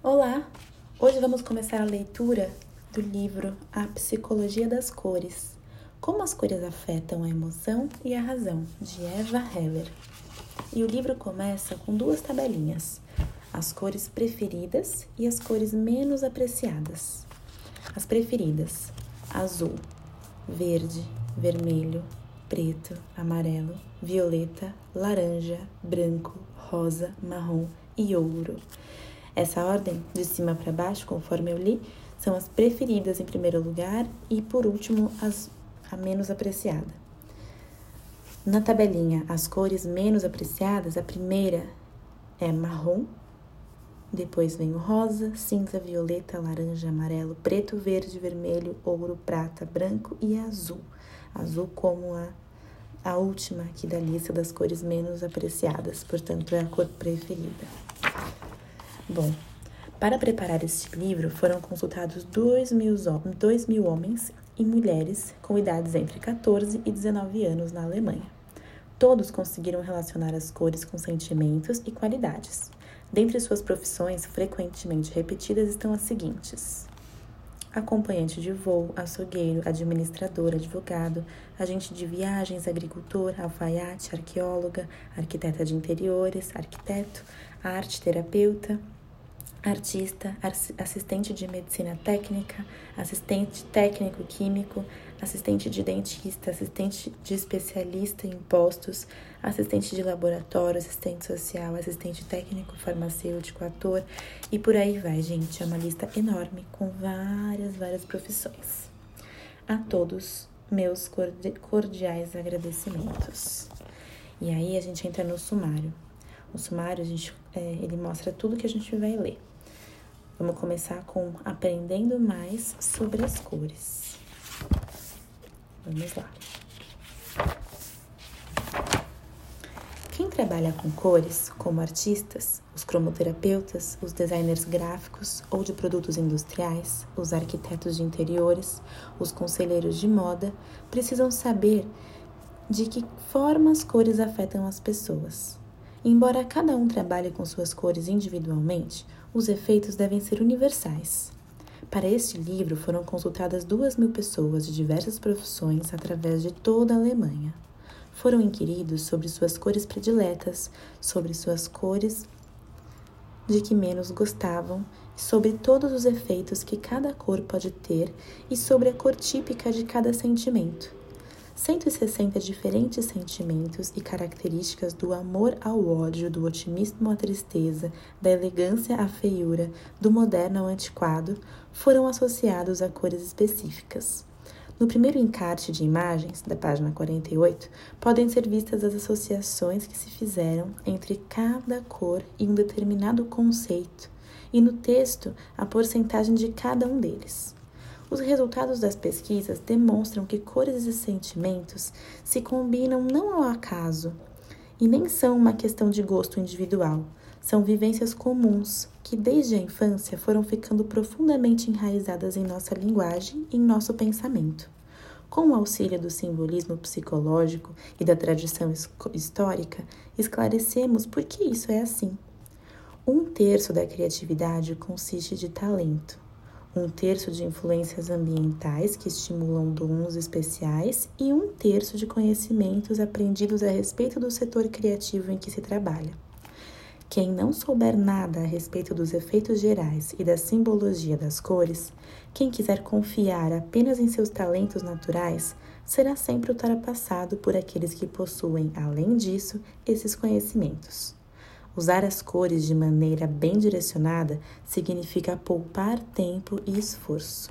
Olá! Hoje vamos começar a leitura do livro A Psicologia das Cores: Como as cores afetam a emoção e a razão, de Eva Heller. E o livro começa com duas tabelinhas: as cores preferidas e as cores menos apreciadas. As preferidas: azul, verde, vermelho, preto, amarelo, violeta, laranja, branco, rosa, marrom e ouro. Essa ordem, de cima para baixo, conforme eu li, são as preferidas em primeiro lugar e, por último, as, a menos apreciada. Na tabelinha, as cores menos apreciadas, a primeira é marrom, depois vem o rosa, cinza, violeta, laranja, amarelo, preto, verde, vermelho, ouro, prata, branco e azul. Azul como a, a última aqui da lista das cores menos apreciadas, portanto é a cor preferida. Bom, para preparar este livro foram consultados 2 mil, 2 mil homens e mulheres com idades entre 14 e 19 anos na Alemanha. Todos conseguiram relacionar as cores com sentimentos e qualidades. Dentre suas profissões frequentemente repetidas estão as seguintes: acompanhante de voo, açougueiro, administrador, advogado, agente de viagens, agricultor, alfaiate, arqueóloga, arquiteta de interiores, arquiteto, arte terapeuta, artista, assistente de medicina técnica, assistente técnico químico, assistente de dentista, assistente de especialista em impostos, assistente de laboratório, assistente social, assistente técnico farmacêutico, ator e por aí vai, gente. É uma lista enorme com várias, várias profissões. A todos, meus cordiais agradecimentos. E aí a gente entra no sumário. O sumário, a gente, é, ele mostra tudo que a gente vai ler. Vamos começar com aprendendo mais sobre as cores. Vamos lá. Quem trabalha com cores, como artistas, os cromoterapeutas, os designers gráficos ou de produtos industriais, os arquitetos de interiores, os conselheiros de moda, precisam saber de que forma as cores afetam as pessoas. Embora cada um trabalhe com suas cores individualmente, os efeitos devem ser universais. Para este livro foram consultadas duas mil pessoas de diversas profissões através de toda a Alemanha. Foram inquiridos sobre suas cores prediletas, sobre suas cores de que menos gostavam, sobre todos os efeitos que cada cor pode ter e sobre a cor típica de cada sentimento. 160 diferentes sentimentos e características do amor ao ódio, do otimismo à tristeza, da elegância à feiura, do moderno ao antiquado, foram associados a cores específicas. No primeiro encarte de imagens, da página 48, podem ser vistas as associações que se fizeram entre cada cor e um determinado conceito, e no texto a porcentagem de cada um deles. Os resultados das pesquisas demonstram que cores e sentimentos se combinam não ao acaso e nem são uma questão de gosto individual. São vivências comuns que, desde a infância, foram ficando profundamente enraizadas em nossa linguagem e em nosso pensamento. Com o auxílio do simbolismo psicológico e da tradição histórica, esclarecemos por que isso é assim. Um terço da criatividade consiste de talento um terço de influências ambientais que estimulam dons especiais e um terço de conhecimentos aprendidos a respeito do setor criativo em que se trabalha. Quem não souber nada a respeito dos efeitos gerais e da simbologia das cores, quem quiser confiar apenas em seus talentos naturais, será sempre ultrapassado por aqueles que possuem, além disso, esses conhecimentos. Usar as cores de maneira bem direcionada significa poupar tempo e esforço.